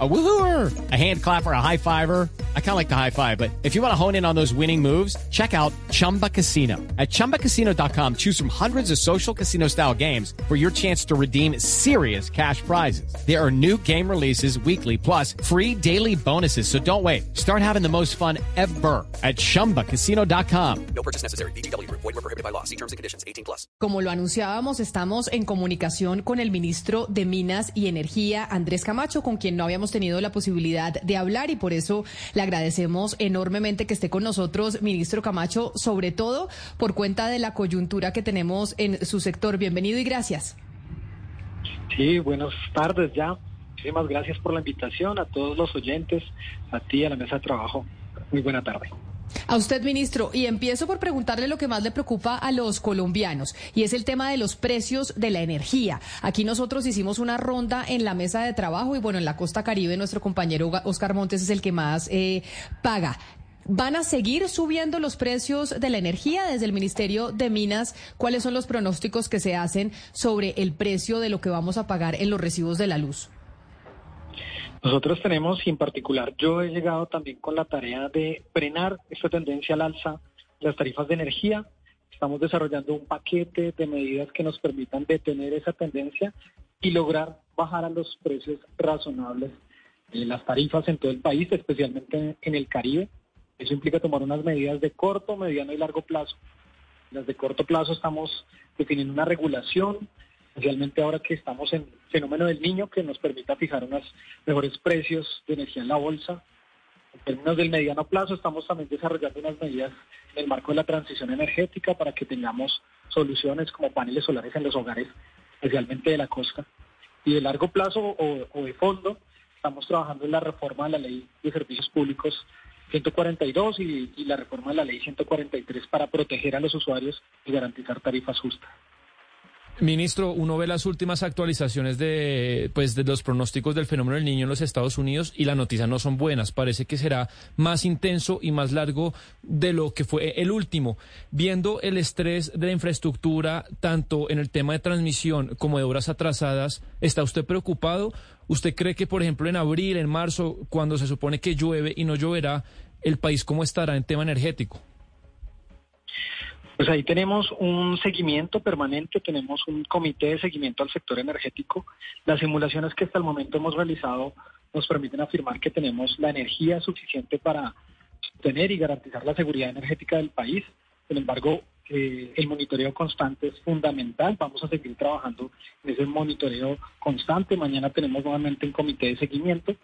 A woohooer, a hand clapper, a high fiver. I kind of like the high five, but if you want to hone in on those winning moves, check out Chumba Casino. At ChumbaCasino.com, choose from hundreds of social casino style games for your chance to redeem serious cash prizes. There are new game releases weekly, plus free daily bonuses. So don't wait. Start having the most fun ever at ChumbaCasino.com. No purchase necessary. BGW. Void were prohibited by law. See terms and conditions. 18 plus. Como lo anunciábamos, estamos en comunicación con el ministro de Minas y Energía, Andrés Camacho, con quien no habíamos tenido la posibilidad de hablar y por eso le agradecemos enormemente que esté con nosotros, ministro Camacho, sobre todo por cuenta de la coyuntura que tenemos en su sector. Bienvenido y gracias. Sí, buenas tardes ya. Muchísimas gracias por la invitación a todos los oyentes, a ti, a la mesa de trabajo. Muy buena tarde. A usted, ministro, y empiezo por preguntarle lo que más le preocupa a los colombianos, y es el tema de los precios de la energía. Aquí nosotros hicimos una ronda en la mesa de trabajo y bueno, en la costa caribe nuestro compañero Oscar Montes es el que más eh, paga. ¿Van a seguir subiendo los precios de la energía desde el Ministerio de Minas? ¿Cuáles son los pronósticos que se hacen sobre el precio de lo que vamos a pagar en los recibos de la luz? Nosotros tenemos, y en particular yo he llegado también con la tarea de frenar esta tendencia al alza de las tarifas de energía. Estamos desarrollando un paquete de medidas que nos permitan detener esa tendencia y lograr bajar a los precios razonables eh, las tarifas en todo el país, especialmente en el Caribe. Eso implica tomar unas medidas de corto, mediano y largo plazo. Las de corto plazo estamos definiendo una regulación especialmente ahora que estamos en fenómeno del niño que nos permita fijar unos mejores precios de energía en la bolsa. En términos del mediano plazo, estamos también desarrollando unas medidas en el marco de la transición energética para que tengamos soluciones como paneles solares en los hogares, especialmente de la costa. Y de largo plazo o, de fondo, estamos trabajando en la reforma de la ley de servicios públicos 142 y, y la reforma de la ley 143 para proteger a los usuarios y garantizar tarifas justas. Ministro, uno ve las últimas actualizaciones de, pues, de los pronósticos del fenómeno del niño en los Estados Unidos y las noticias no son buenas. Parece que será más intenso y más largo de lo que fue el último. Viendo el estrés de la infraestructura, tanto en el tema de transmisión como de obras atrasadas, ¿está usted preocupado? ¿Usted cree que, por ejemplo, en abril, en marzo, cuando se supone que llueve y no lloverá, el país cómo estará en tema energético? Pues ahí tenemos un seguimiento permanente, tenemos un comité de seguimiento al sector energético. Las simulaciones que hasta el momento hemos realizado nos permiten afirmar que tenemos la energía suficiente para tener y garantizar la seguridad energética del país. Sin embargo, eh, el monitoreo constante es fundamental. Vamos a seguir trabajando en ese monitoreo constante. Mañana tenemos nuevamente un comité de seguimiento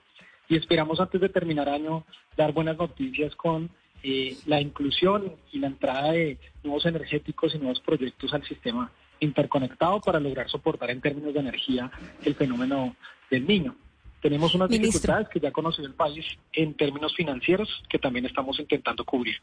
y esperamos antes de terminar año dar buenas noticias con eh, la inclusión y la entrada de nuevos energéticos y nuevos proyectos al sistema interconectado para lograr soportar en términos de energía el fenómeno del niño. Tenemos unas dificultades que ya conoció el país en términos financieros que también estamos intentando cubrir.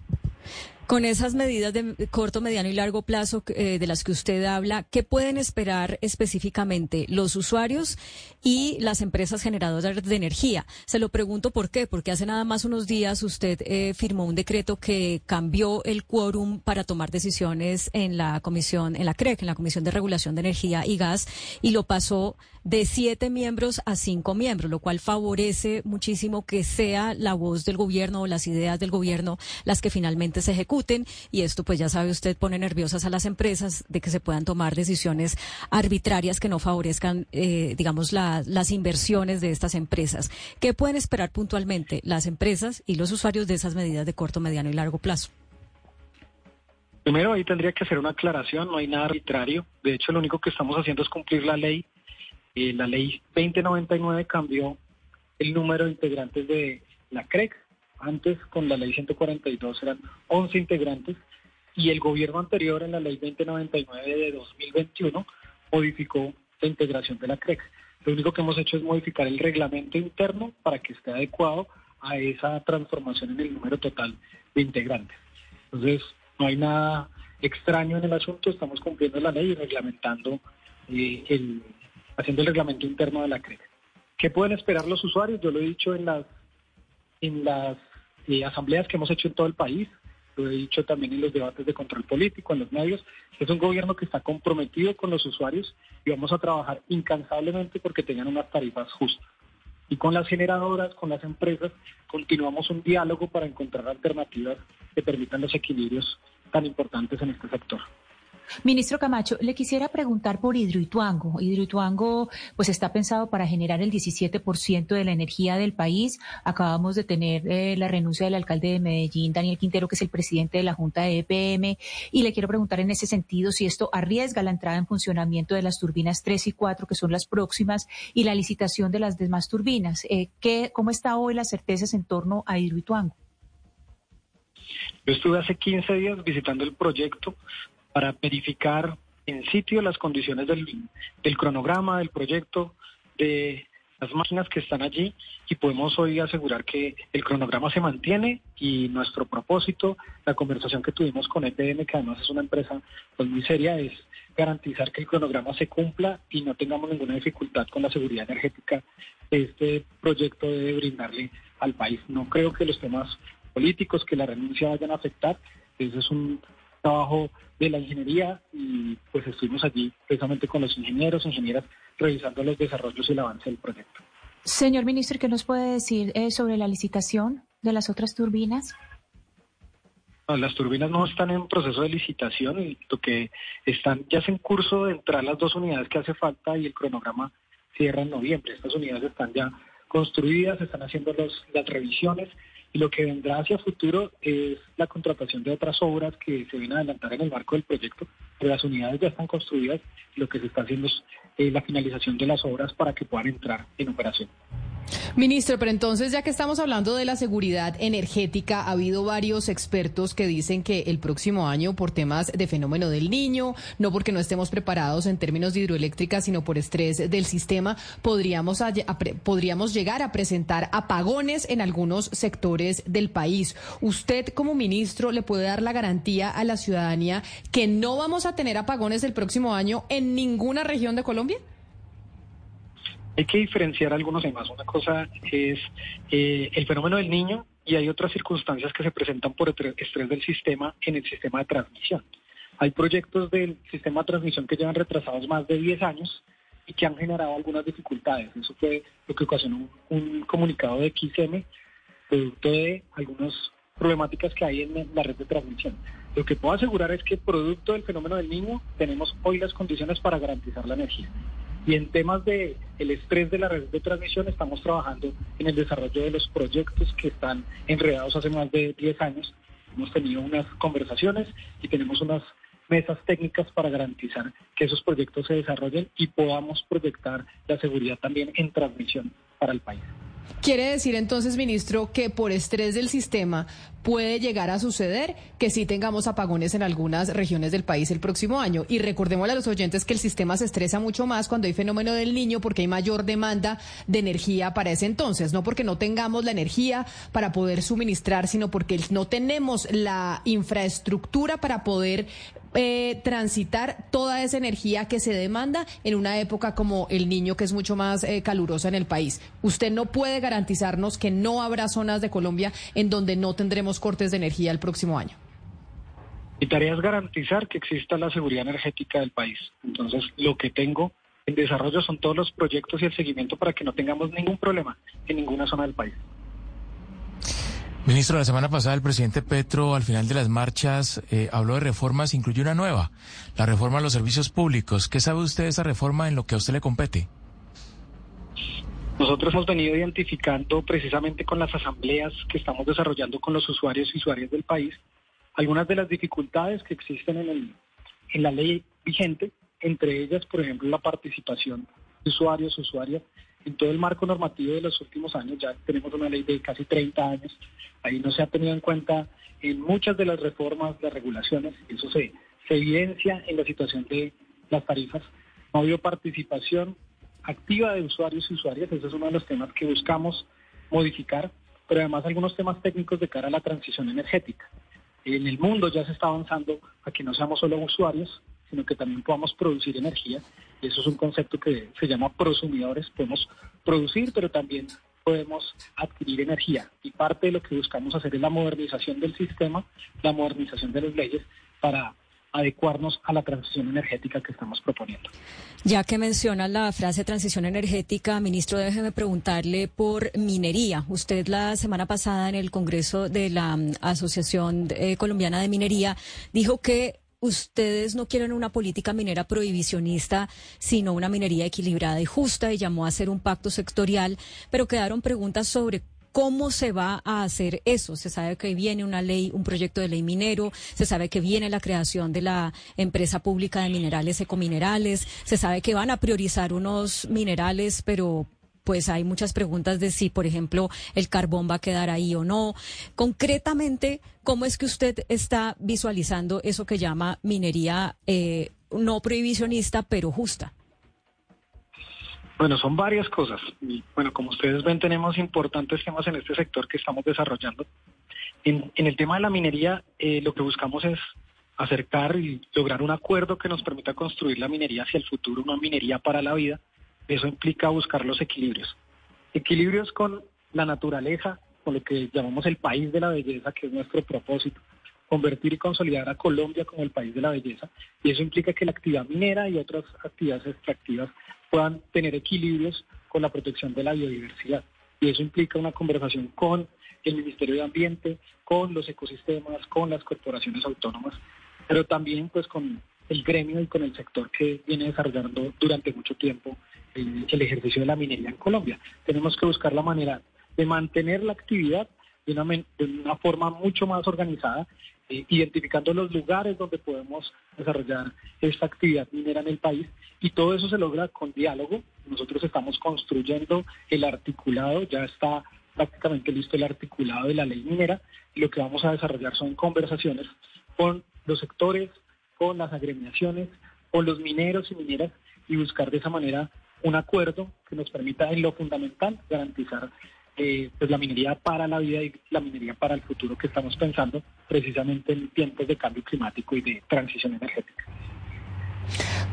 Con esas medidas de corto, mediano y largo plazo eh, de las que usted habla, ¿qué pueden esperar específicamente los usuarios y las empresas generadoras de energía? Se lo pregunto por qué, porque hace nada más unos días usted eh, firmó un decreto que cambió el quórum para tomar decisiones en la comisión, en la CREC, en la Comisión de Regulación de Energía y Gas, y lo pasó de siete miembros a cinco miembros, lo cual favorece muchísimo que sea la voz del gobierno o las ideas del gobierno las que finalmente se ejecuten y esto pues ya sabe usted pone nerviosas a las empresas de que se puedan tomar decisiones arbitrarias que no favorezcan eh, digamos las inversiones de estas empresas. ¿Qué pueden esperar puntualmente las empresas y los usuarios de esas medidas de corto, mediano y largo plazo? Primero ahí tendría que hacer una aclaración, no hay nada arbitrario. De hecho, lo único que estamos haciendo es cumplir la ley. Eh, la ley 2099 cambió el número de integrantes de la CREC antes, con la ley 142, eran 11 integrantes y el gobierno anterior, en la ley 2099 de 2021, modificó la integración de la CREX. Lo único que hemos hecho es modificar el reglamento interno para que esté adecuado a esa transformación en el número total de integrantes. Entonces, no hay nada extraño en el asunto, estamos cumpliendo la ley y reglamentando, eh, el, haciendo el reglamento interno de la CREX. ¿Qué pueden esperar los usuarios? Yo lo he dicho en las, en las asambleas que hemos hecho en todo el país. lo he dicho también en los debates de control político, en los medios, es un gobierno que está comprometido con los usuarios y vamos a trabajar incansablemente porque tengan unas tarifas justas. Y con las generadoras, con las empresas, continuamos un diálogo para encontrar alternativas que permitan los equilibrios tan importantes en este sector. Ministro Camacho, le quisiera preguntar por Hidroituango. Hidroituango pues está pensado para generar el 17% de la energía del país. Acabamos de tener eh, la renuncia del alcalde de Medellín, Daniel Quintero, que es el presidente de la Junta de EPM, y le quiero preguntar en ese sentido si esto arriesga la entrada en funcionamiento de las turbinas 3 y 4, que son las próximas, y la licitación de las demás turbinas. Eh, ¿qué, ¿Cómo está hoy las certezas en torno a Hidroituango? Yo estuve hace 15 días visitando el proyecto para verificar en sitio las condiciones del, cronograma, del proyecto, de las máquinas que están allí y podemos hoy asegurar que el cronograma se mantiene y nuestro propósito, la conversación que tuvimos con EPM, que además es una empresa pues, muy seria, es garantizar que el cronograma se cumpla y no tengamos ninguna dificultad con la seguridad energética que este proyecto debe brindarle al país. No creo que los temas políticos que la renuncia vayan a afectar. Ese es un trabajo de la ingeniería y pues estuvimos allí precisamente con los ingenieros, ingenieras, revisando los desarrollos y el avance del proyecto. Señor ministro, ¿qué nos puede decir eh, sobre la licitación de las otras turbinas? las turbinas no están en proceso de licitación y lo que están ya es en curso de entrar las dos unidades que hace falta y el cronograma cierra en noviembre. Estas unidades están ya construidas, están haciendo las revisiones lo que vendrá hacia futuro es la contratación de otras obras que se vienen a adelantar en el marco del proyecto, pero las unidades ya están construidas lo que se está haciendo es eh, la finalización de las obras para que puedan entrar en operación. Ministro, pero entonces, ya que estamos hablando de la seguridad energética, ha habido varios expertos que dicen que el próximo año, por temas de fenómeno del niño, no porque no estemos preparados en términos de hidroeléctrica, sino por estrés del sistema, podríamos, podríamos llegar a presentar apagones en algunos sectores del país. ¿Usted, como ministro, le puede dar la garantía a la ciudadanía que no vamos a tener apagones el próximo año en ninguna región de Colombia? Hay que diferenciar algunos temas. Una cosa es eh, el fenómeno del niño y hay otras circunstancias que se presentan por estrés del sistema en el sistema de transmisión. Hay proyectos del sistema de transmisión que llevan retrasados más de 10 años y que han generado algunas dificultades. Eso fue lo que ocasionó un, comunicado de XM, producto de algunas problemáticas que hay en la red de transmisión. Lo que puedo asegurar es que producto del fenómeno del niño tenemos hoy las condiciones para garantizar la energía. Y en temas de el estrés de la red de transmisión estamos trabajando en el desarrollo de los proyectos que están enredados hace más de 10 años. Hemos tenido unas conversaciones y tenemos unas mesas técnicas para garantizar que esos proyectos se desarrollen y podamos proyectar la seguridad también en transmisión para el país. Quiere decir entonces, ministro, que por estrés del sistema puede llegar a suceder que sí tengamos apagones en algunas regiones del país el próximo año. Y recordemos a los oyentes que el sistema se estresa mucho más cuando hay fenómeno del niño porque hay mayor demanda de energía para ese entonces. No porque no tengamos la energía para poder suministrar, sino porque no tenemos la infraestructura para poder eh, transitar toda esa energía que se demanda en una época como el niño, que es mucho más eh, calurosa en el país. Usted no puede garantizarnos que no habrá zonas de Colombia en donde no tendremos cortes de energía el próximo año. Mi tarea es garantizar que exista la seguridad energética del país. Entonces, lo que tengo en desarrollo son todos los proyectos y el seguimiento para que no tengamos ningún problema en ninguna zona del país. Ministro, la semana pasada el presidente Petro, al final de las marchas, eh, habló de reformas, incluyó una nueva, la reforma a los servicios públicos. ¿Qué sabe usted de esa reforma en lo que a usted le compete? Nosotros hemos venido identificando precisamente con las asambleas que estamos desarrollando con los usuarios y usuarias del país algunas de las dificultades que existen en, el, en la ley vigente, entre ellas, por ejemplo, la participación de usuarios, usuarias en todo el marco normativo de los últimos años, ya tenemos una ley de casi 30 años, ahí no se ha tenido en cuenta en muchas de las reformas, las regulaciones, eso se, se evidencia en la situación de las tarifas. No ha habido participación activa de usuarios y usuarias, ese es uno de los temas que buscamos modificar, pero además algunos temas técnicos de cara a la transición energética. En el mundo ya se está avanzando a que no seamos solo usuarios, sino que también podamos producir energía. Eso es un concepto que se llama prosumidores. Podemos producir, pero también podemos adquirir energía. Y parte de lo que buscamos hacer es la modernización del sistema, la modernización de las leyes para adecuarnos a la transición energética que estamos proponiendo. Ya que menciona la frase transición energética, ministro, déjeme preguntarle por minería. Usted la semana pasada en el Congreso de la mm, Asociación eh, Colombiana de Minería dijo que ustedes no quieren una política minera prohibicionista, sino una minería equilibrada y justa y llamó a hacer un pacto sectorial, pero quedaron preguntas sobre ¿Cómo se va a hacer eso? Se sabe que viene una ley, un proyecto de ley minero, se sabe que viene la creación de la empresa pública de minerales ecominerales, se sabe que van a priorizar unos minerales, pero pues hay muchas preguntas de si, por ejemplo, el carbón va a quedar ahí o no. Concretamente, ¿cómo es que usted está visualizando eso que llama minería eh, no prohibicionista, pero justa? Bueno, son varias cosas. Bueno, como ustedes ven, tenemos importantes temas en este sector que estamos desarrollando. En, el tema de la minería, eh, lo que buscamos es acercar y lograr un acuerdo que nos permita construir la minería hacia el futuro, una minería para la vida. Eso implica buscar los equilibrios. Equilibrios con la naturaleza, con lo que llamamos el país de la belleza, que es nuestro propósito convertir y consolidar a Colombia como el país de la belleza. Y eso implica que la actividad minera y otras actividades extractivas puedan tener equilibrios con la protección de la biodiversidad. Y eso implica una conversación con el Ministerio de Ambiente, con los ecosistemas, con las corporaciones autónomas, pero también pues con el gremio y con el sector que viene desarrollando durante mucho tiempo el, ejercicio de la minería en Colombia. Tenemos que buscar la manera de mantener la actividad de una, de una forma mucho más organizada eh, identificando los lugares donde podemos desarrollar esta actividad minera en el país y todo eso se logra con diálogo. Nosotros estamos construyendo el articulado, ya está prácticamente listo el articulado de la ley minera y lo que vamos a desarrollar son conversaciones con los sectores, con las agremiaciones, con los mineros y mineras y buscar de esa manera un acuerdo que nos permita en lo fundamental garantizar eh, pues la minería para la vida y la minería para el futuro que estamos pensando precisamente en tiempos de cambio climático y de transición energética.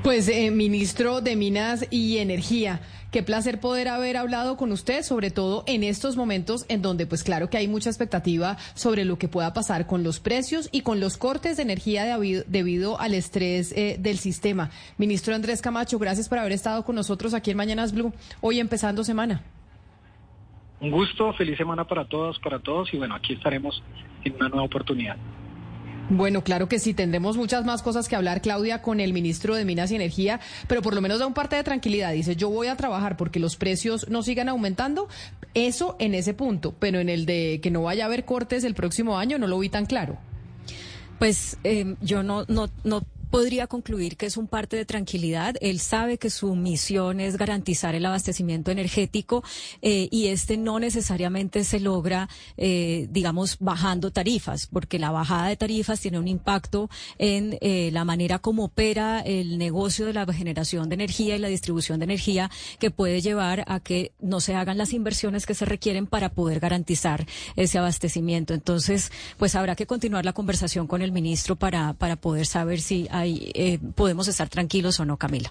Pues, eh, ministro de Minas y Energía, qué placer poder haber hablado con usted, sobre todo en estos momentos en donde, pues claro que hay mucha expectativa sobre lo que pueda pasar con los precios y con los cortes de energía debido, al estrés eh, del sistema. Ministro Andrés Camacho, gracias por haber estado con nosotros aquí en Mañanas Blue, hoy empezando semana. Un gusto, feliz semana para todos, para todos y bueno, aquí estaremos en una nueva oportunidad. Bueno, claro que sí, tendremos muchas más cosas que hablar, Claudia, con el ministro de Minas y Energía, pero por lo menos da un parte de tranquilidad. Dice, yo voy a trabajar porque los precios no sigan aumentando, eso en ese punto, pero en el de que no vaya a haber cortes el próximo año no lo vi tan claro. Pues eh, yo no, no, no podría concluir que es un parte de tranquilidad. Él sabe que su misión es garantizar el abastecimiento energético eh, y este no necesariamente se logra, eh, digamos, bajando tarifas, porque la bajada de tarifas tiene un impacto en eh, la manera como opera el negocio de la generación de energía y la distribución de energía, que puede llevar a que no se hagan las inversiones que se requieren para poder garantizar ese abastecimiento. Entonces, pues habrá que continuar la conversación con el ministro para, para poder saber si hay eh, podemos estar tranquilos o no, Camila.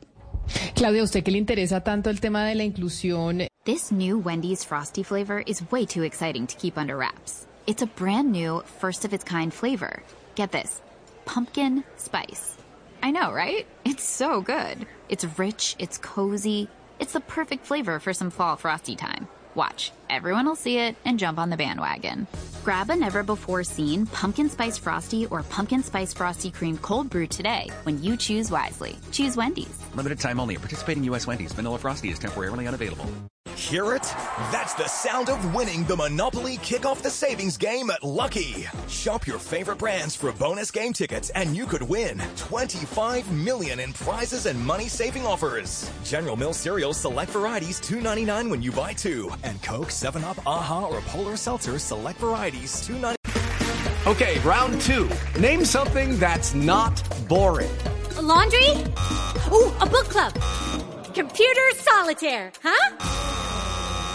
Claudia, ¿usted qué le interesa tanto el tema de la inclusión? This new Wendy's Frosty flavor is way too exciting to keep under wraps. It's a brand new, first of its kind flavor. Get this pumpkin spice. I know, right? It's so good. It's rich, it's cozy. It's the perfect flavor for some fall frosty time. Watch, everyone will see it and jump on the bandwagon. Grab a never before seen pumpkin spice frosty or pumpkin spice frosty cream cold brew today when you choose wisely. Choose Wendy's. Limited time only. Participating U.S. Wendy's. Vanilla frosty is temporarily unavailable. Hear it? That's the sound of winning the Monopoly Kick Off the Savings game at Lucky. Shop your favorite brands for bonus game tickets and you could win 25 million in prizes and money-saving offers. General Mills cereal select varieties 2.99 when you buy 2 and Coke, 7 Up, Aha or Polar Seltzer select varieties 2.99. Okay, round 2. Name something that's not boring. A laundry? Ooh, a book club. Computer solitaire, huh?